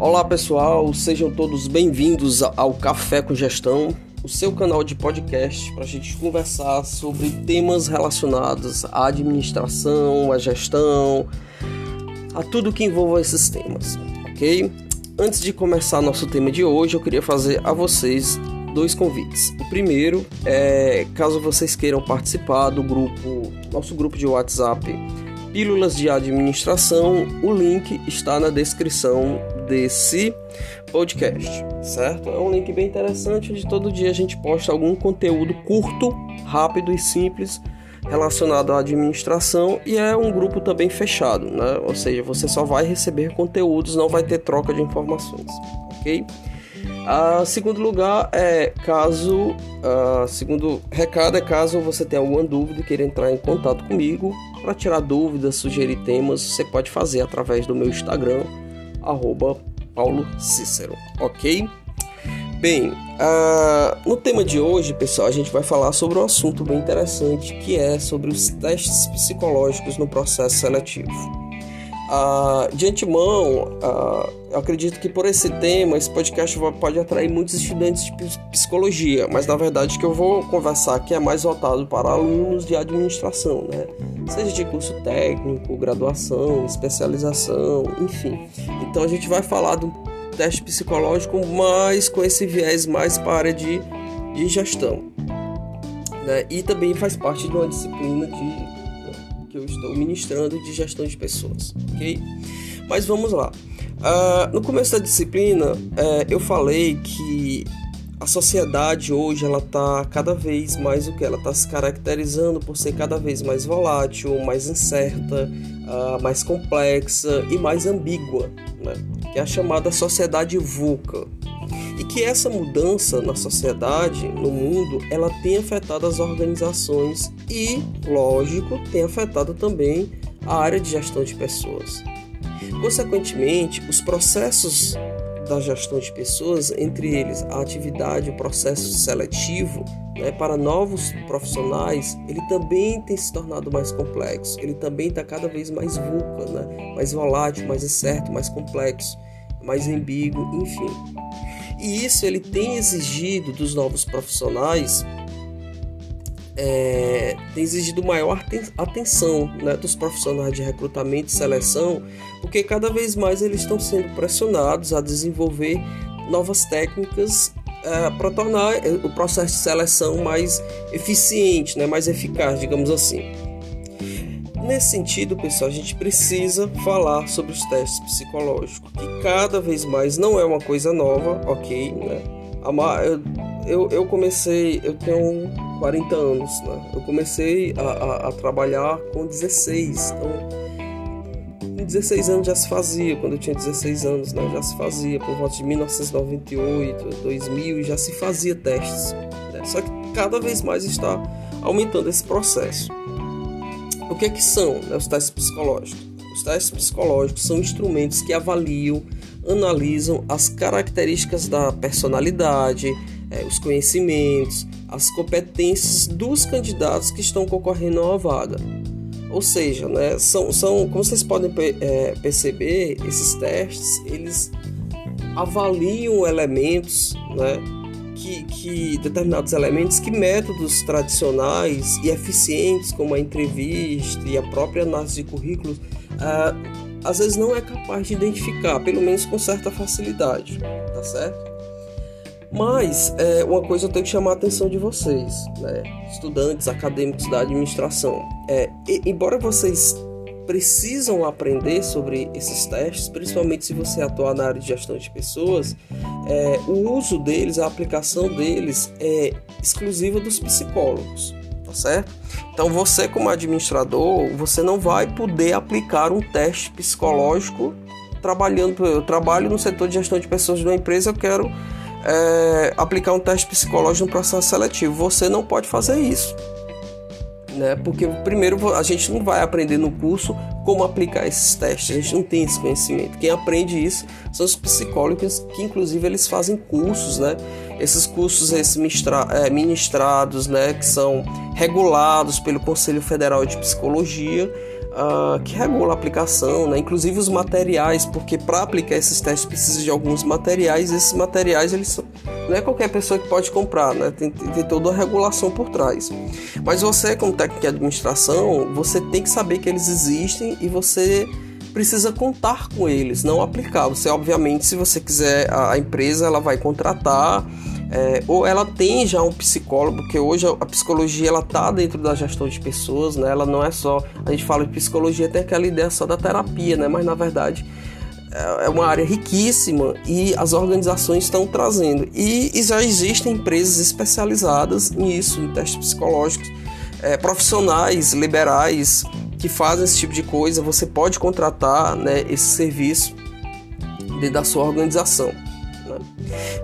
Olá pessoal, sejam todos bem-vindos ao Café com Gestão, o seu canal de podcast para a gente conversar sobre temas relacionados à administração, à gestão, a tudo que envolva esses temas, ok? Antes de começar nosso tema de hoje, eu queria fazer a vocês dois convites. O primeiro é caso vocês queiram participar do grupo, nosso grupo de WhatsApp Pílulas de Administração, o link está na descrição desse podcast, certo? É um link bem interessante onde todo dia a gente posta algum conteúdo curto, rápido e simples relacionado à administração e é um grupo também fechado, né? Ou seja, você só vai receber conteúdos, não vai ter troca de informações, ok? A segundo lugar é caso, a segundo recado é caso você tenha alguma dúvida queira entrar em contato comigo para tirar dúvidas, sugerir temas, você pode fazer através do meu Instagram, arroba Paulo Cícero, ok? Bem, uh, no tema de hoje, pessoal, a gente vai falar sobre um assunto bem interessante que é sobre os testes psicológicos no processo seletivo. Ah, de antemão, ah, eu acredito que por esse tema, esse podcast pode atrair muitos estudantes de psicologia, mas na verdade que eu vou conversar aqui é mais voltado para alunos de administração, né? Seja de curso técnico, graduação, especialização, enfim. Então a gente vai falar do teste psicológico mais com esse viés mais para a área de, de gestão. Né? E também faz parte de uma disciplina de que eu estou ministrando de gestão de pessoas, ok? Mas vamos lá. Uh, no começo da disciplina, uh, eu falei que a sociedade hoje ela está cada vez mais o que ela está se caracterizando por ser cada vez mais volátil, mais incerta, uh, mais complexa e mais ambígua, né? que é a chamada sociedade VUCA, e que essa mudança na sociedade, no mundo, ela tem afetado as organizações e, lógico, tem afetado também a área de gestão de pessoas. Consequentemente, os processos da gestão de pessoas, entre eles a atividade, o processo seletivo né, para novos profissionais, ele também tem se tornado mais complexo, ele também está cada vez mais vulca, né, mais volátil, mais incerto, mais complexo, mais ambíguo, enfim. E isso ele tem exigido dos novos profissionais, é, tem exigido maior atenção né, dos profissionais de recrutamento e seleção, porque cada vez mais eles estão sendo pressionados a desenvolver novas técnicas é, para tornar o processo de seleção mais eficiente, né, mais eficaz, digamos assim. Nesse sentido, pessoal, a gente precisa falar sobre os testes psicológicos, que cada vez mais não é uma coisa nova, ok? Né? Eu, eu comecei, eu tenho 40 anos, né? Eu comecei a, a, a trabalhar com 16, então com 16 anos já se fazia, quando eu tinha 16 anos, né? Já se fazia, por volta de 1998, 2000, já se fazia testes. Né? Só que cada vez mais está aumentando esse processo. O que é que são né, os testes psicológicos? Os testes psicológicos são instrumentos que avaliam, analisam as características da personalidade, é, os conhecimentos, as competências dos candidatos que estão concorrendo a uma vaga. Ou seja, né, são, são, como vocês podem é, perceber, esses testes eles avaliam elementos, né, que, que determinados elementos que métodos tradicionais e eficientes, como a entrevista e a própria análise de currículos, uh, às vezes não é capaz de identificar, pelo menos com certa facilidade, tá certo? Mas é, uma coisa eu tenho que chamar a atenção de vocês, né? estudantes, acadêmicos da administração. É, e, embora vocês precisam aprender sobre esses testes, principalmente se você atuar na área de gestão de pessoas, é, o uso deles, a aplicação deles é exclusiva dos psicólogos, tá certo? Então você como administrador, você não vai poder aplicar um teste psicológico trabalhando, eu trabalho no setor de gestão de pessoas de uma empresa, eu quero é, aplicar um teste psicológico no processo seletivo. Você não pode fazer isso né? Porque primeiro a gente não vai aprender no curso como aplicar esses testes, a gente não tem esse conhecimento. Quem aprende isso são os psicólogos que inclusive eles fazem cursos, né? Esses cursos esses é, ministrados, né, que são regulados pelo Conselho Federal de Psicologia, uh, que regula a aplicação, né? inclusive os materiais, porque para aplicar esses testes precisa de alguns materiais. Esses materiais eles são, não é qualquer pessoa que pode comprar, né? tem, tem toda a regulação por trás. Mas você, como técnico de administração, você tem que saber que eles existem e você precisa contar com eles, não aplicar. Você, obviamente, se você quiser, a empresa ela vai contratar é, ou ela tem já um psicólogo, porque hoje a psicologia ela tá dentro da gestão de pessoas, né? Ela não é só a gente fala de psicologia tem aquela ideia só da terapia, né? Mas na verdade é, é uma área riquíssima e as organizações estão trazendo. E, já existem empresas especializadas nisso, em testes psicológicos, é, profissionais liberais que fazem esse tipo de coisa. Você pode contratar né, esse serviço dentro da sua organização. Né?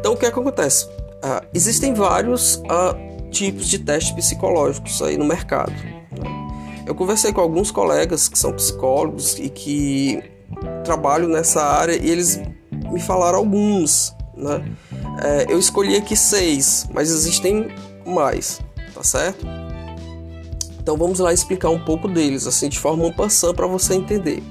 Então o que, é que acontece? Uh, existem vários uh, tipos de testes psicológicos aí no mercado. Eu conversei com alguns colegas que são psicólogos e que trabalham nessa área e eles me falaram alguns. Né? É, eu escolhi aqui seis, mas existem mais, tá certo? Então vamos lá explicar um pouco deles, assim de forma passando para você entender.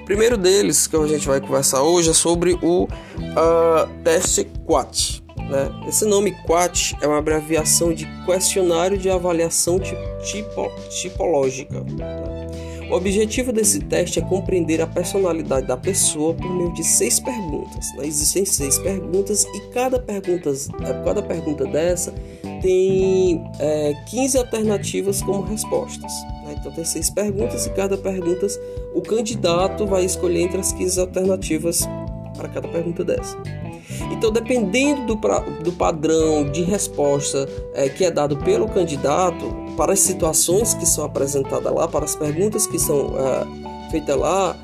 O primeiro deles que a gente vai conversar hoje é sobre o uh, teste QAT. Né? Esse nome QAT é uma abreviação de Questionário de Avaliação tipo, Tipológica. Né? O objetivo desse teste é compreender a personalidade da pessoa por meio de seis perguntas. Né? Existem seis perguntas e cada pergunta, cada pergunta dessa tem é, 15 alternativas como respostas. Né? Então tem seis perguntas e cada pergunta o candidato vai escolher entre as 15 alternativas para cada pergunta dessa. Então, dependendo do, pra, do padrão de resposta é, que é dado pelo candidato, para as situações que são apresentadas lá, para as perguntas que são é, feitas lá,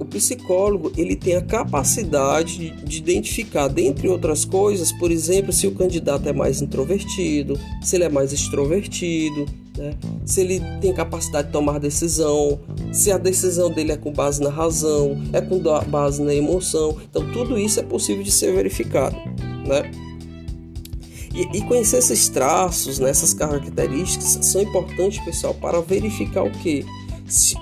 o psicólogo ele tem a capacidade de identificar, dentre outras coisas, por exemplo, se o candidato é mais introvertido, se ele é mais extrovertido, né? se ele tem capacidade de tomar decisão, se a decisão dele é com base na razão, é com base na emoção. Então, tudo isso é possível de ser verificado. Né? E, e conhecer esses traços, né, essas características, são importantes, pessoal, para verificar o que?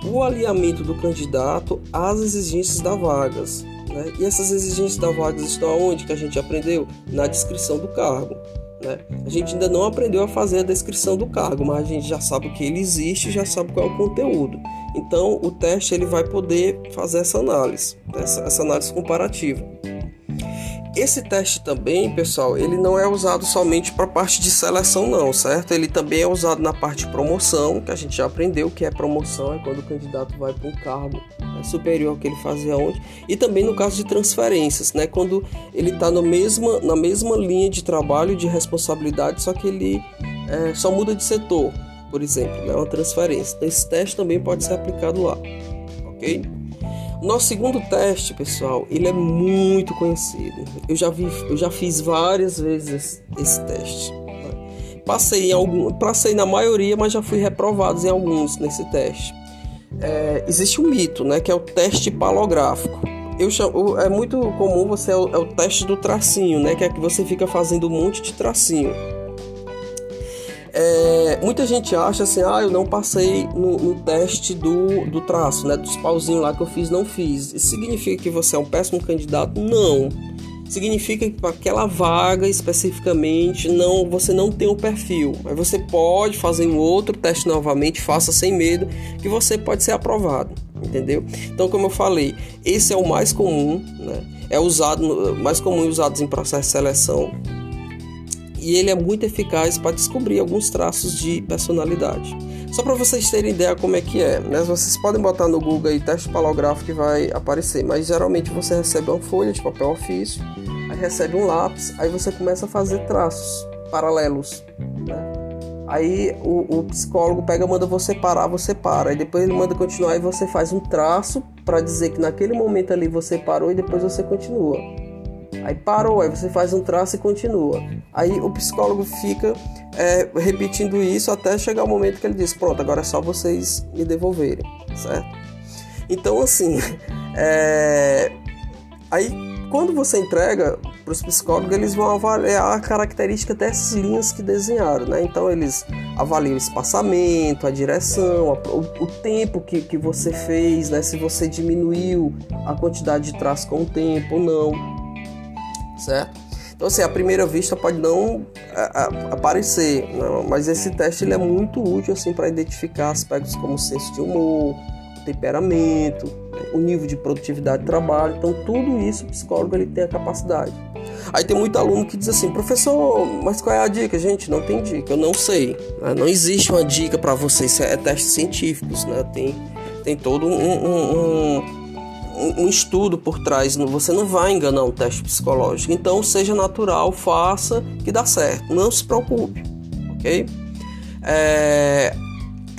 O alinhamento do candidato às exigências da vagas. Né? E essas exigências da vagas estão aonde que a gente aprendeu? Na descrição do cargo. Né? A gente ainda não aprendeu a fazer a descrição do cargo, mas a gente já sabe que ele existe já sabe qual é o conteúdo. Então o teste ele vai poder fazer essa análise, essa, essa análise comparativa. Esse teste também, pessoal, ele não é usado somente para a parte de seleção, não, certo? Ele também é usado na parte de promoção, que a gente já aprendeu que é promoção, é quando o candidato vai para um cargo né, superior ao que ele fazia ontem, e também no caso de transferências, né? Quando ele está mesma, na mesma linha de trabalho, de responsabilidade, só que ele é, só muda de setor, por exemplo, né? Uma transferência. Então, esse teste também pode ser aplicado lá, ok? Nosso segundo teste, pessoal, ele é muito conhecido. Eu já vi, eu já fiz várias vezes esse, teste. Passei em algum, passei na maioria, mas já fui reprovado em alguns nesse teste. É, existe um mito, né, que é o teste palográfico. Eu chamo, é muito comum você é o, é o teste do tracinho, né, que é que você fica fazendo um monte de tracinho. É, muita gente acha assim, ah, eu não passei no, no, teste do, do traço, né? Dos pauzinhos lá que eu fiz, não fiz. Isso significa que você é um péssimo candidato? Não. Significa que para aquela vaga especificamente não, você não tem o um perfil. Mas você pode fazer um outro teste novamente, faça sem medo, que você pode ser aprovado. Entendeu? Então, como eu falei, esse é o mais comum, né? É usado, mais comum usados em processo de seleção e ele é muito eficaz para descobrir alguns traços de personalidade. Só para vocês terem ideia como é que é, né? Vocês podem botar no Google aí teste palográfico que vai aparecer, mas geralmente você recebe uma folha de papel ofício, aí recebe um lápis, aí você começa a fazer traços paralelos, né? Aí o, o, psicólogo pega, manda você parar, você para. Aí depois ele manda continuar e você faz um traço para dizer que naquele momento ali você parou e depois você continua. Aí parou, aí você faz um traço e continua. Aí o psicólogo fica é, repetindo isso até chegar o momento que ele diz: Pronto, agora é só vocês me devolverem, certo? Então, assim, é... aí quando você entrega para os psicólogos, eles vão avaliar a característica dessas linhas que desenharam, né? Então eles avaliam o espaçamento, a direção, a, o, tempo que, que você fez, né? Se você diminuiu a quantidade de traço com o tempo ou não, certo? Então assim, à primeira vista pode não aparecer, não, mas esse teste ele é muito útil assim para identificar aspectos como senso de humor, temperamento, o nível de produtividade do trabalho. Então, tudo isso o psicólogo ele tem a capacidade. Aí tem muito aluno que diz assim, professor, mas qual é a dica? Gente, não tem dica, eu não sei. Né? Não existe uma dica para vocês, é testes científicos, né? Tem, tem todo um, um, um estudo por trás. Você não vai enganar um teste psicológico. Então, seja natural, faça que dá certo. Não se preocupe, ok? É,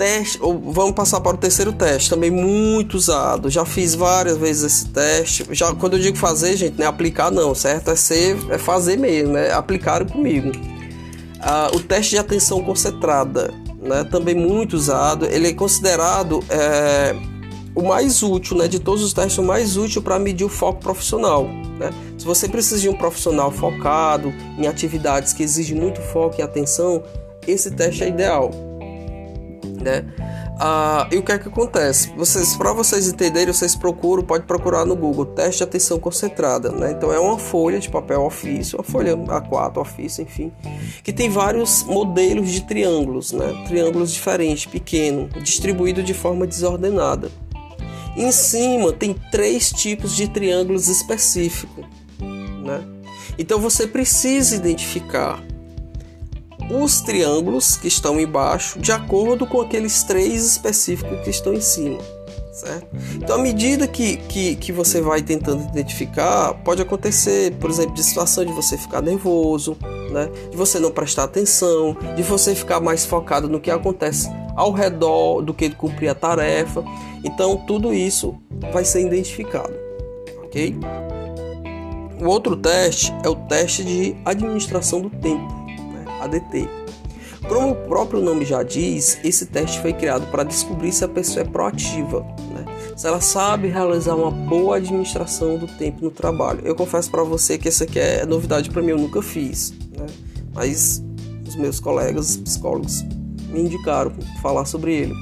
teste, vamos passar para o terceiro teste, também muito usado. Já fiz várias vezes esse teste. Já quando eu digo fazer, gente, não é aplicar não, certo? É ser, é fazer mesmo, é aplicar comigo. Ah, o teste de atenção concentrada, né? Também muito usado. Ele é considerado é, o mais útil, né? De todos os testes, o mais útil para medir o foco profissional. Né? Se você precisa de um profissional focado em atividades que exigem muito foco e atenção, esse teste é ideal né? Ah, e o que é que acontece? Vocês, para vocês entenderem, vocês procuram, pode procurar no Google teste de atenção concentrada, né? Então é uma folha de papel ofício, uma folha A4 ofício, enfim, que tem vários modelos de triângulos, né? Triângulos diferentes, pequenos, distribuídos de forma desordenada. Em cima tem três tipos de triângulos específicos, né? Então você precisa identificar os triângulos que estão embaixo de acordo com aqueles três específicos que estão em cima. Certo? Então, à medida que, que, que você vai tentando identificar, pode acontecer, por exemplo, de situação de você ficar nervoso, né? de você não prestar atenção, de você ficar mais focado no que acontece ao redor do que cumprir a tarefa. Então, tudo isso vai ser identificado, ok? O outro teste é o teste de administração do tempo. ADT. Como o próprio nome já diz, esse teste foi criado para descobrir se a pessoa é proativa, né? se ela sabe realizar uma boa administração do tempo no trabalho. Eu confesso para você que essa aqui é novidade para mim, eu nunca fiz, né? mas os meus colegas psicólogos me indicaram falar sobre ele.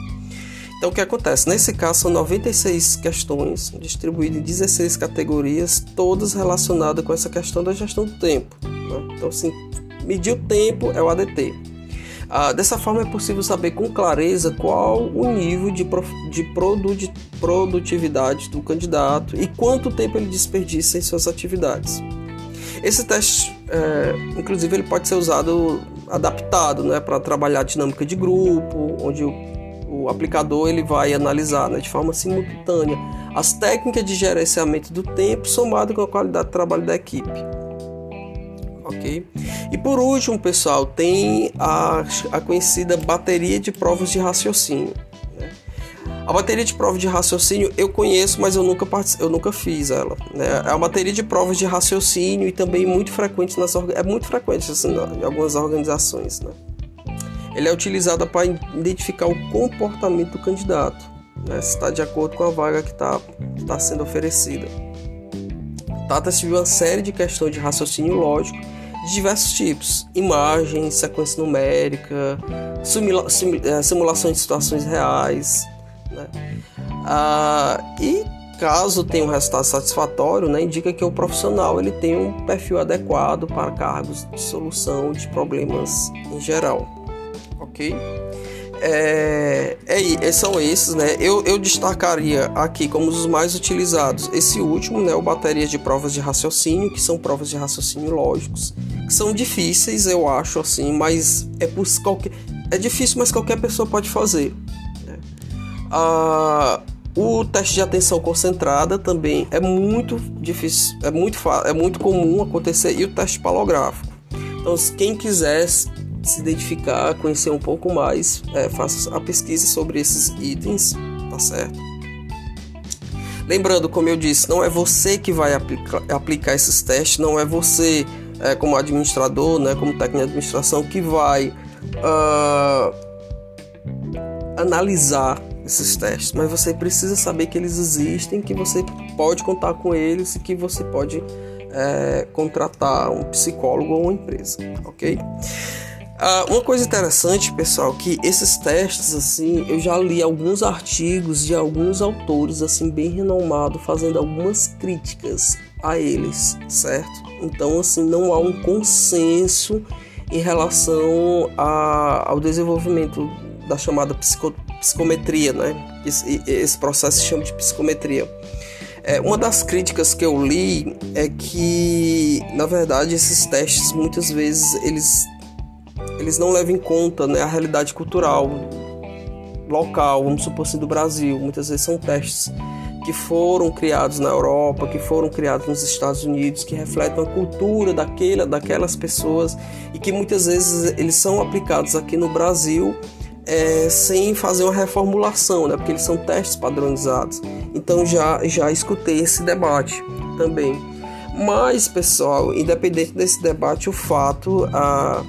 Então o que acontece? Nesse caso são 96 questões distribuídas em 16 categorias, todas relacionadas com essa questão da gestão do tempo. Né? Então assim, Medir o tempo é o ADT. Ah, dessa forma é possível saber com clareza qual o nível de, de produtividade do candidato e quanto tempo ele desperdiça em suas atividades. Esse teste, é, inclusive, ele pode ser usado adaptado né, para trabalhar a dinâmica de grupo, onde o, o aplicador ele vai analisar né, de forma simultânea as técnicas de gerenciamento do tempo somado com a qualidade de trabalho da equipe ok? E por último, pessoal, tem a, a conhecida bateria de provas de raciocínio. A bateria de provas de raciocínio eu conheço, mas eu nunca, eu nunca fiz ela. Né? É uma bateria de provas de raciocínio e também muito frequente nas é muito frequente assim, em algumas organizações. Né? Ele é utilizado para identificar o comportamento do candidato, né? se está de acordo com a vaga que está tá sendo oferecida. Trata-se de uma série de questões de raciocínio lógico de diversos tipos: imagens, sequência numérica, simula simulações de situações reais. Né? Ah, e caso tenha um resultado satisfatório, né, indica que o profissional ele tem um perfil adequado para cargos de solução de problemas em geral, ok? é, é, são esses, né? Eu, eu destacaria aqui como os mais utilizados esse último, né? O bateria de provas de raciocínio, que são provas de raciocínio lógicos, que são difíceis, eu acho, assim, mas é por qualquer, é difícil, mas qualquer pessoa pode fazer. O teste de atenção concentrada também é muito difícil, é muito, é muito comum acontecer e o teste palográfico. Então, quem quiser se identificar, conhecer um pouco mais, é, faça a pesquisa sobre esses itens, tá certo? Lembrando, como eu disse, não é você que vai aplica aplicar esses testes, não é você, é, como administrador, né, como técnico de administração, que vai uh, analisar esses testes, mas você precisa saber que eles existem, que você pode contar com eles e que você pode é, contratar um psicólogo ou uma empresa, ok? Ah, uma coisa interessante, pessoal, que esses testes, assim, eu já li alguns artigos de alguns autores, assim, bem renomados, fazendo algumas críticas a eles, certo? Então, assim, não há um consenso em relação a, ao desenvolvimento da chamada psico, psicometria, né? Esse, esse, processo se chama de psicometria. É, uma das críticas que eu li é que, na verdade, esses testes muitas vezes eles eles não levam em conta né, a realidade cultural local, vamos supor assim, do Brasil. Muitas vezes são testes que foram criados na Europa, que foram criados nos Estados Unidos, que refletem a cultura daquela, daquelas pessoas e que muitas vezes eles são aplicados aqui no Brasil é, sem fazer uma reformulação, né? porque eles são testes padronizados. Então já, já escutei esse debate também. Mas, pessoal, independente desse debate, o fato, a,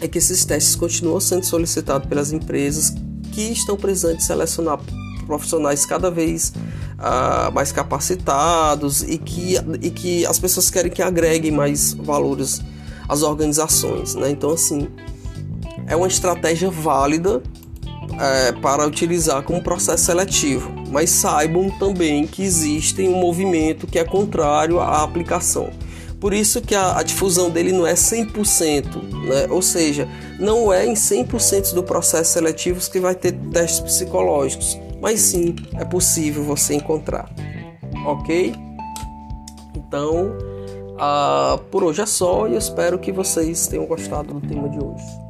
é que esses testes continuam sendo solicitados pelas empresas que estão presentes selecionar profissionais cada vez uh, mais capacitados e que, e que as pessoas querem que agreguem mais valores às organizações. Né? Então, assim, é uma estratégia válida é, para utilizar como processo seletivo, mas saibam também que existe um movimento que é contrário à aplicação. Por isso que a, a difusão dele não é 100%, né? ou seja, não é em 100% do processo seletivo que vai ter testes psicológicos, mas sim é possível você encontrar, ok? Então, uh, por hoje é só e espero que vocês tenham gostado do tema de hoje.